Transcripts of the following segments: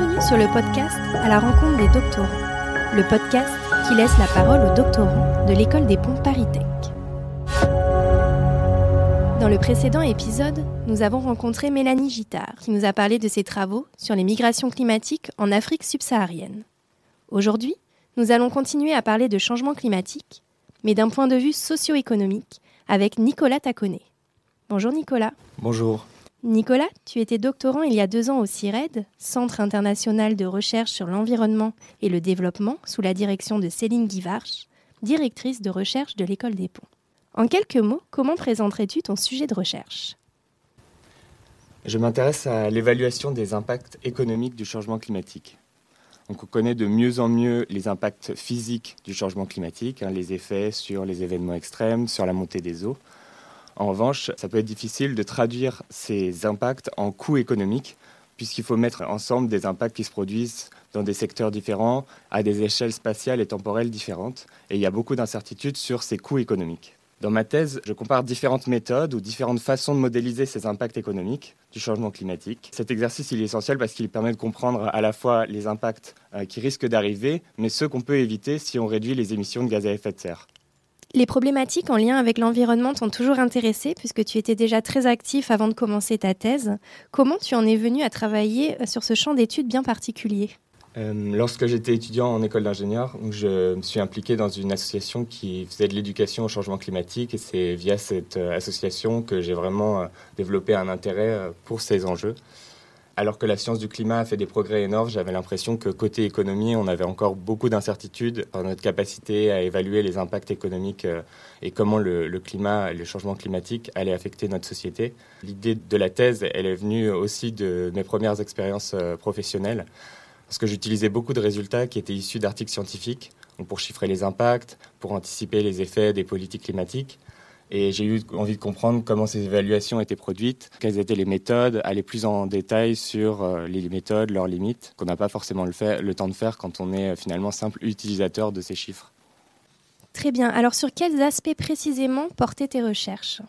Bienvenue sur le podcast À la rencontre des doctorants, le podcast qui laisse la parole aux doctorants de l'école des ponts Paritech. Dans le précédent épisode, nous avons rencontré Mélanie Gittard qui nous a parlé de ses travaux sur les migrations climatiques en Afrique subsaharienne. Aujourd'hui, nous allons continuer à parler de changement climatique, mais d'un point de vue socio-économique, avec Nicolas Taconnet. Bonjour Nicolas. Bonjour. Nicolas, tu étais doctorant il y a deux ans au CIRED, Centre international de recherche sur l'environnement et le développement, sous la direction de Céline Guivarch, directrice de recherche de l'École des ponts. En quelques mots, comment présenterais-tu ton sujet de recherche? Je m'intéresse à l'évaluation des impacts économiques du changement climatique. on connaît de mieux en mieux les impacts physiques du changement climatique, hein, les effets sur les événements extrêmes, sur la montée des eaux. En revanche, ça peut être difficile de traduire ces impacts en coûts économiques, puisqu'il faut mettre ensemble des impacts qui se produisent dans des secteurs différents, à des échelles spatiales et temporelles différentes, et il y a beaucoup d'incertitudes sur ces coûts économiques. Dans ma thèse, je compare différentes méthodes ou différentes façons de modéliser ces impacts économiques du changement climatique. Cet exercice est essentiel parce qu'il permet de comprendre à la fois les impacts euh, qui risquent d'arriver, mais ceux qu'on peut éviter si on réduit les émissions de gaz à effet de serre. Les problématiques en lien avec l'environnement t'ont toujours intéressé puisque tu étais déjà très actif avant de commencer ta thèse. Comment tu en es venu à travailler euh, sur ce champ d'études bien particulier? Euh, Lorsque j'étais étudiant en école d'ingénieur, je me suis impliqué dans une association qui faisait de l'éducation au changement climatique et c'est via cette euh, association que j'ai vraiment développé un intérêt pour ces enjeux alors que la science du climat a fait des progrès énormes, j'avais l'impression que côté économie, on avait encore beaucoup d'incertitudes dans notre capacité à évaluer les impacts économiques euh, et comment le, climat, le changement climatique allait affecter notre société. L'idée de la thèse, elle est venue aussi de mes premières expériences euh, professionnelles, parce que j'utilisais beaucoup de résultats qui étaient issus d'articles scientifiques, pour chiffrer les impacts, pour anticiper les effets des politiques climatiques. Et j'ai eu envie de comprendre comment ces évaluations étaient produites, quelles étaient les méthodes, aller plus en détail sur euh, les méthodes, leurs limites, qu'on n'a pas forcément le, fait, le temps de faire quand on est euh, finalement simple utilisateur de ces chiffres. Très bien. Alors sur quels aspects précisément portaient tes recherches?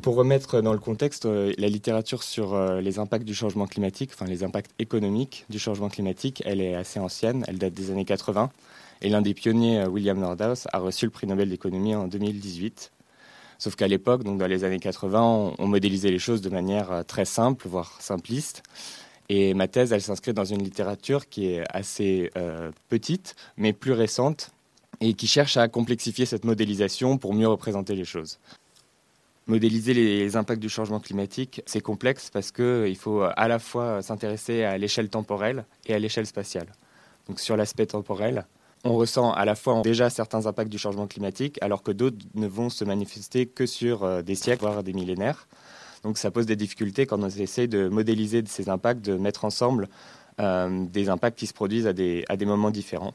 Pour remettre dans le contexte, euh, la littérature sur les impacts du changement climatique, enfin les impacts économiques du changement climatique, elle est assez ancienne, elle date des années 80. Et l'un des pionniers, William Nordhaus, a reçu le prix Nobel d'économie en 2018 Sauf qu'à l'époque, donc dans les années 80, on, modélisait les choses de manière euh, très simple, voire simpliste. Et ma thèse, elle s'inscrit dans une littérature qui est assez euh, petite, mais plus récente, et qui cherche à complexifier cette modélisation pour mieux représenter les choses. Modéliser les impacts du changement climatique, c'est complexe parce qu'il faut à la fois s'intéresser à l'échelle temporelle et à l'échelle spatiale. Donc sur l'aspect temporel, on ressent à la fois déjà certains impacts du changement climatique, alors que d'autres ne vont se manifester que sur euh, des siècles, voire des millénaires. Donc ça pose des difficultés quand on essaie de modéliser ces impacts, de mettre ensemble euh, des impacts qui se produisent à des moments différents.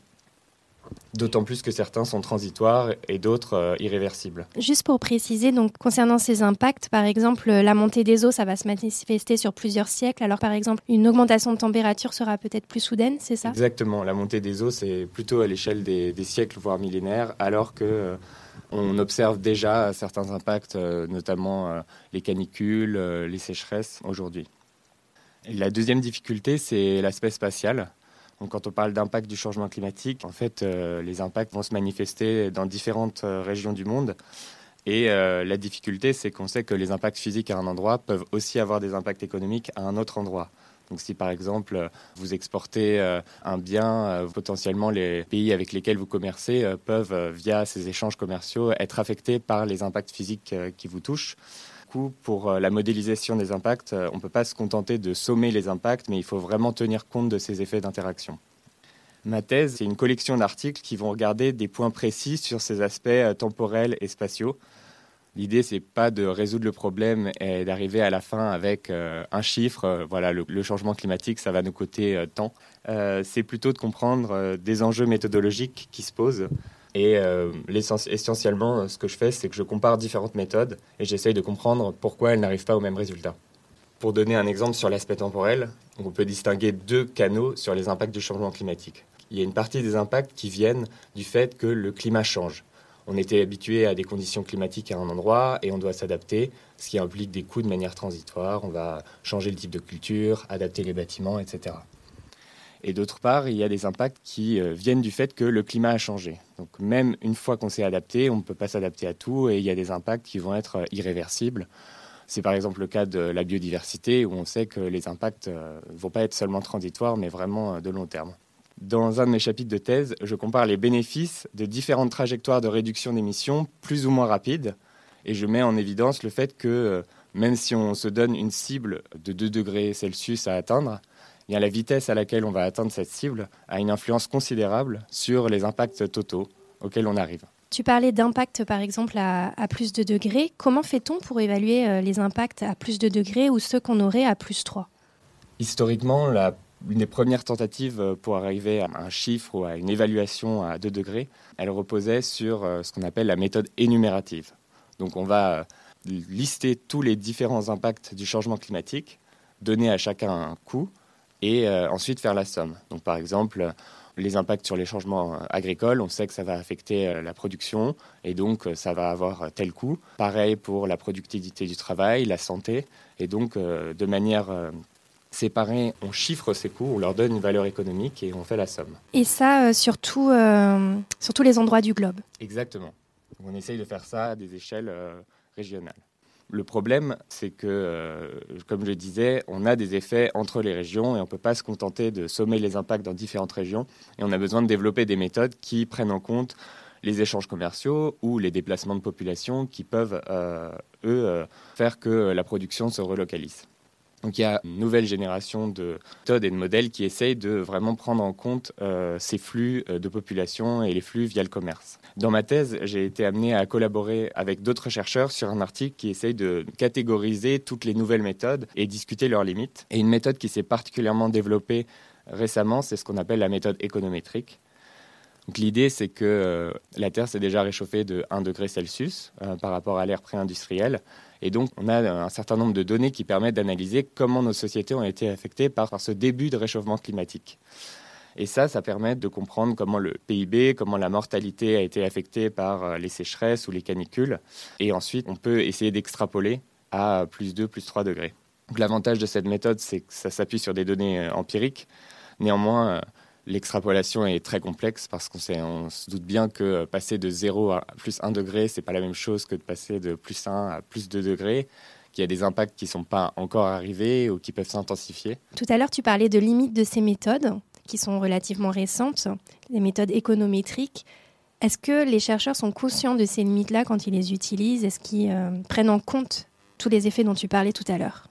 D'autant plus que certains sont transitoires et d'autres euh, irréversibles. Juste pour préciser, donc concernant ces impacts, par exemple, la montée des eaux, ça va se manifester sur plusieurs siècles. Alors, par exemple, une augmentation de température sera peut-être plus soudaine, c'est ça? Exactement. La montée des eaux, c'est plutôt à l'échelle des, siècles, voire millénaires, alors que euh, on observe déjà certains impacts, euh, notamment les canicules, les sécheresses aujourd'hui. La deuxième difficulté, c'est l'aspect spatial quand on parle d'impact du changement climatique, en fait, euh, les impacts vont se manifester dans différentes euh, régions du monde. Et euh, la difficulté, c'est qu'on sait que les impacts physiques à un endroit peuvent aussi avoir des impacts économiques à un autre endroit. Donc si par exemple vous exportez un bien, potentiellement les pays avec lesquels vous commercez peuvent, via ces échanges commerciaux, être affectés par les impacts physiques qui vous touchent pour euh, la modélisation des impacts, euh, on ne peut pas se contenter de sommer les impacts, mais il faut vraiment tenir compte de ces effets d'interaction. Ma thèse, c'est une collection d'articles qui vont regarder des points précis sur ces aspects euh, temporels et spatiaux. L'idée, c'est pas de résoudre le problème et d'arriver à la fin avec un chiffre. voilà, le, changement climatique, ça va nous coûter tant. c'est plutôt de comprendre des enjeux méthodologiques qui se posent et euh, essentiellement, ce que je fais, c'est que je compare différentes méthodes et j'essaye de comprendre pourquoi elles n'arrivent pas au même résultat. Pour donner un exemple sur l'aspect temporel, on peut distinguer deux canaux sur les impacts du changement climatique. Il y a une partie des impacts qui viennent du fait que le climat change. On était habitué à des conditions climatiques à un endroit et on doit s'adapter, ce qui implique des coûts de manière transitoire. On va changer le type de culture, adapter les bâtiments, etc. Et d'autre part, il y a des impacts qui euh, viennent du fait que le climat a changé. Donc même une fois qu'on s'est adapté, on ne peut pas s'adapter à tout et il y a des impacts qui vont être euh, irréversibles. C'est par exemple le cas de la biodiversité où on sait que les impacts ne euh, vont pas être seulement transitoires mais vraiment de long terme. Dans un de mes chapitres de thèse, je compare les bénéfices de différentes trajectoires de réduction d'émissions plus ou moins rapides et je mets en évidence le fait que même si on se donne une cible de 2 degrés Celsius à atteindre, la vitesse à laquelle on va atteindre cette cible a une influence considérable sur les impacts totaux auxquels on arrive. Tu parlais d'impact par exemple à, plus de degrés. Comment fait-on pour évaluer euh, les impacts à plus de degrés ou ceux qu'on aurait à plus 3 Historiquement, la, une des premières tentatives pour arriver à un chiffre ou à une évaluation à 2 degrés, elle reposait sur euh, ce qu'on appelle la méthode énumérative. Donc on va euh, lister tous les différents impacts du changement climatique, donner à chacun un coût et euh, ensuite faire la somme. Donc par exemple, les impacts sur les changements euh, agricoles, on sait que ça va affecter euh, la production et donc ça va avoir tel coût. Pareil pour la productivité du travail, la santé et donc de manière séparée, on chiffre ces coûts, on leur donne une valeur économique et on fait la somme. Et ça sur, tous les endroits du globe Exactement. on essaye de faire ça à des échelles régionales. Le problème, c'est que, euh, comme je disais, on a des effets entre les régions et on ne peut pas se contenter de sommer les impacts dans différentes régions. Et on a besoin de développer des méthodes qui prennent en compte les échanges commerciaux ou les déplacements de population qui peuvent, euh, eux, euh, faire que la production se relocalise. Donc il y a une nouvelle génération de méthodes et de modèles qui essayent de vraiment prendre en compte euh, ces flux euh, de population et les flux via le commerce. Dans ma thèse, j'ai été amené à collaborer avec d'autres chercheurs sur un article qui essaye de catégoriser toutes les nouvelles méthodes et discuter leurs limites. Et une méthode qui s'est particulièrement développée récemment, c'est ce qu'on appelle la méthode économétrique. L'idée, c'est que euh, la Terre s'est déjà réchauffée de 1 degré Celsius par rapport à l'ère pré-industrielle. Et donc, on a un certain nombre de données qui permettent d'analyser comment nos sociétés ont été affectées par, ce début de réchauffement climatique. Et ça, ça permet de comprendre comment le PIB, comment la mortalité a été affectée par euh, les sécheresses ou les canicules. Et ensuite, on peut essayer d'extrapoler à plus 2, plus 3 degrés. L'avantage de cette méthode, c'est que ça s'appuie sur des données euh, empiriques. Néanmoins, euh, L'extrapolation est très complexe parce qu'on on se doute bien que passer de 0 à plus 1 degré, c'est pas la même chose que de passer de plus 1 à plus 2 degrés, qu'il y a des impacts qui ne sont pas encore arrivés ou qui peuvent s'intensifier. Tout à l'heure, tu parlais de limites de ces méthodes qui sont relativement récentes, les méthodes économétriques. Est-ce que les chercheurs sont conscients de ces limites-là quand ils les utilisent? Est-ce qu'ils euh, prennent en compte tous les effets dont tu parlais tout à l'heure?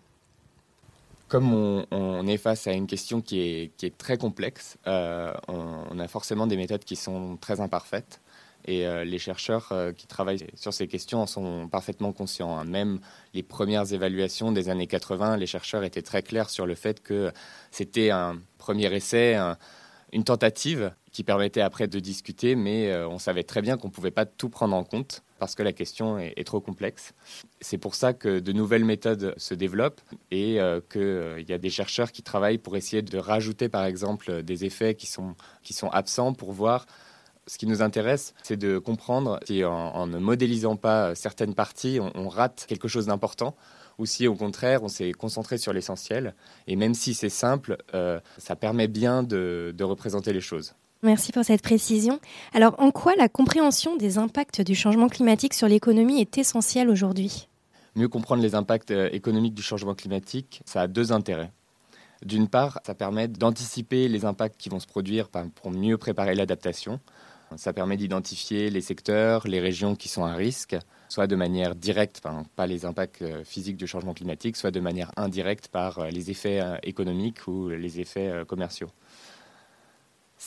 Comme on, est face à une question qui est, très complexe, euh, on, a forcément des méthodes qui sont très imparfaites. Et euh, les chercheurs euh, qui travaillent sur ces questions en sont parfaitement conscients. Hein. Même les premières évaluations des années 80, les chercheurs étaient très clairs sur le fait que c'était un premier essai, une tentative qui permettait après de discuter, mais on savait très bien qu'on ne pouvait pas tout prendre en compte parce que la question est, trop complexe. C'est pour ça que de nouvelles méthodes se développent et euh, qu'il euh, y a des chercheurs qui travaillent pour essayer de rajouter par exemple des effets qui sont, qui sont absents pour voir ce qui nous intéresse, c'est de comprendre si en, ne modélisant pas certaines parties, on, rate quelque chose d'important, ou si au contraire, on s'est concentré sur l'essentiel. Et même si c'est simple, euh, ça permet bien de représenter les choses. Merci pour cette précision. Alors, en quoi la compréhension des impacts du changement climatique sur l'économie est essentielle aujourd'hui? Mieux comprendre les impacts euh, économiques du changement climatique, ça a deux intérêts. D'une part, ça permet d'anticiper les impacts qui vont se produire pour mieux préparer l'adaptation. Ça permet d'identifier les secteurs, les régions qui sont à risque, soit de manière directe, pas les impacts euh, physiques du changement climatique, soit de manière indirecte par euh, les effets économiques ou les effets commerciaux.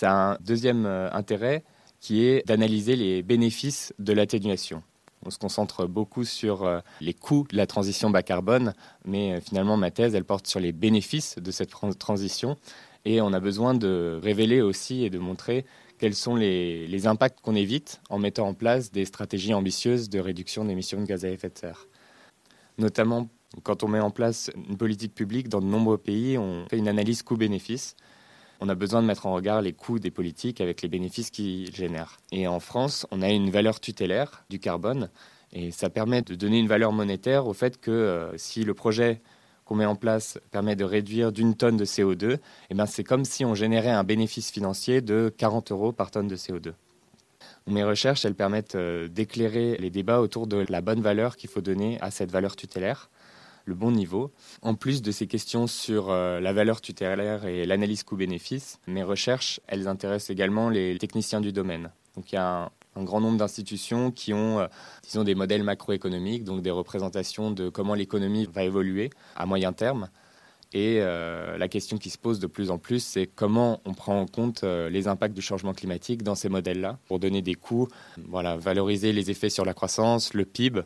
A un deuxième euh, intérêt qui est d'analyser les bénéfices de l'atténuation. On se concentre beaucoup sur euh, les coûts de la transition bas carbone, mais euh, finalement ma thèse, elle porte sur les bénéfices de cette transition. Et on a besoin de révéler aussi et de montrer quels sont les, impacts qu'on évite en mettant en place des stratégies ambitieuses de réduction d'émissions de gaz à effet de serre. Notamment quand on met en place une politique publique dans de nombreux pays, on fait une analyse coût-bénéfice on a besoin de mettre en regard les coûts des politiques avec les bénéfices qu'ils génèrent. Et en France, on a une valeur tutélaire du carbone et ça permet de donner une valeur monétaire au fait que euh, si le projet qu'on met en place permet de réduire d'une tonne de CO2, eh ben, c'est comme si on générait un bénéfice financier de 40 euros par tonne de CO2. Mes recherches, elles permettent euh, d'éclairer les débats autour de la bonne valeur qu'il faut donner à cette valeur tutélaire, le bon niveau. En plus de ces questions sur euh, la valeur tutélaire et l'analyse coût-bénéfice, mes recherches, elles intéressent également les techniciens du domaine. Donc il y a grand nombre d'institutions qui ont, euh, disons, des modèles macroéconomiques, donc des représentations de comment l'économie va évoluer à moyen terme. Et euh, la question qui se pose de plus en plus, c'est comment on prend en compte euh, les impacts du changement climatique dans ces modèles-là pour donner des coûts, voilà, valoriser les effets sur la croissance, le PIB.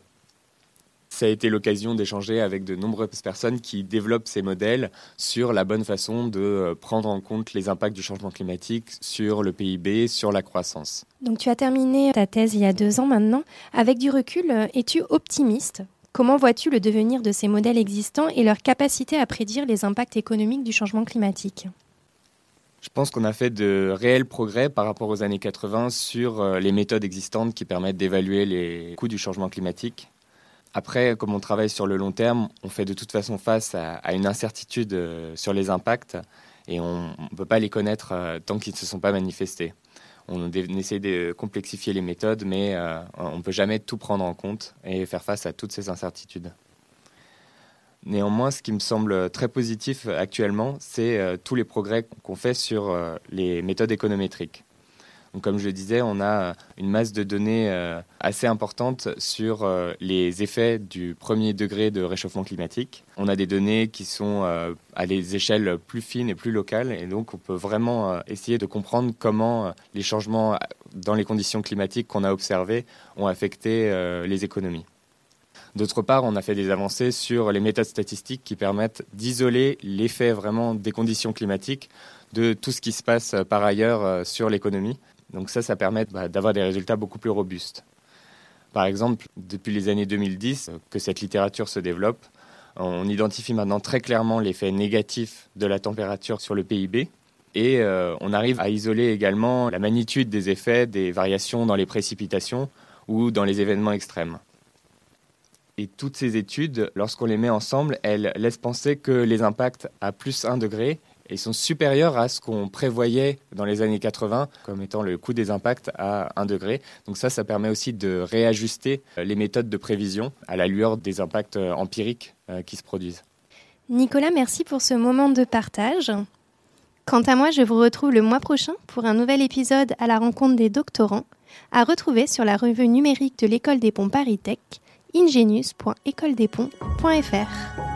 Ça a été l'occasion d'échanger avec de nombreuses personnes qui développent ces modèles sur la bonne façon de euh, prendre en compte les impacts du changement climatique sur le PIB, sur la croissance. Donc tu as terminé ta thèse il y a deux ans maintenant. Avec du recul, es-tu optimiste? Comment vois-tu le devenir de ces modèles existants et leur capacité à prédire les impacts économiques du changement climatique? Je pense qu'on a fait de réels progrès par rapport aux années 80 sur euh, les méthodes existantes qui permettent d'évaluer les coûts du changement climatique. Après, comme on travaille sur le long terme, on fait de toute façon face à, une incertitude euh, sur les impacts et on ne peut pas les connaître euh, tant qu'ils ne se sont pas manifestés on essaie de complexifier les méthodes, mais euh, on ne peut jamais tout prendre en compte et faire face à toutes ces incertitudes. Néanmoins, ce qui me semble très positif actuellement, c'est tous les progrès qu'on fait sur les méthodes économétriques comme je le disais, on a une masse de données euh, assez importante sur euh, les effets du premier degré de réchauffement climatique. On a des données qui sont euh, à des échelles plus fines et plus locales, et donc on peut vraiment essayer de comprendre comment les changements dans les conditions climatiques qu'on a observées ont affecté les économies. D'autre part, on a fait des avancées sur les méthodes statistiques qui permettent d'isoler l'effet vraiment des conditions climatiques de tout ce qui se passe par ailleurs sur l'économie. Donc ça, ça permet bah, d'avoir des résultats beaucoup plus robustes. Par exemple, depuis les années 2010 que cette littérature se développe, on identifie maintenant très clairement l'effet négatif de la température sur le PIB et euh, on arrive à isoler également la magnitude des effets des variations dans les précipitations ou dans les événements extrêmes. Et toutes ces études, lorsqu'on les met ensemble, elles laissent penser que les impacts à plus 1 degré ils sont supérieurs à ce qu'on prévoyait dans les années 80 comme étant le coût des impacts à 1 degré. Donc ça, ça permet aussi de réajuster euh, les méthodes de prévision à la lueur des impacts euh, empiriques euh, qui se produisent. Nicolas, merci pour ce moment de partage. Quant à moi, je vous retrouve le mois prochain pour un nouvel épisode à la rencontre des doctorants, à retrouver sur la revue numérique de l'école des ponts Paris Tech, ingenius.écoledesponts.fr.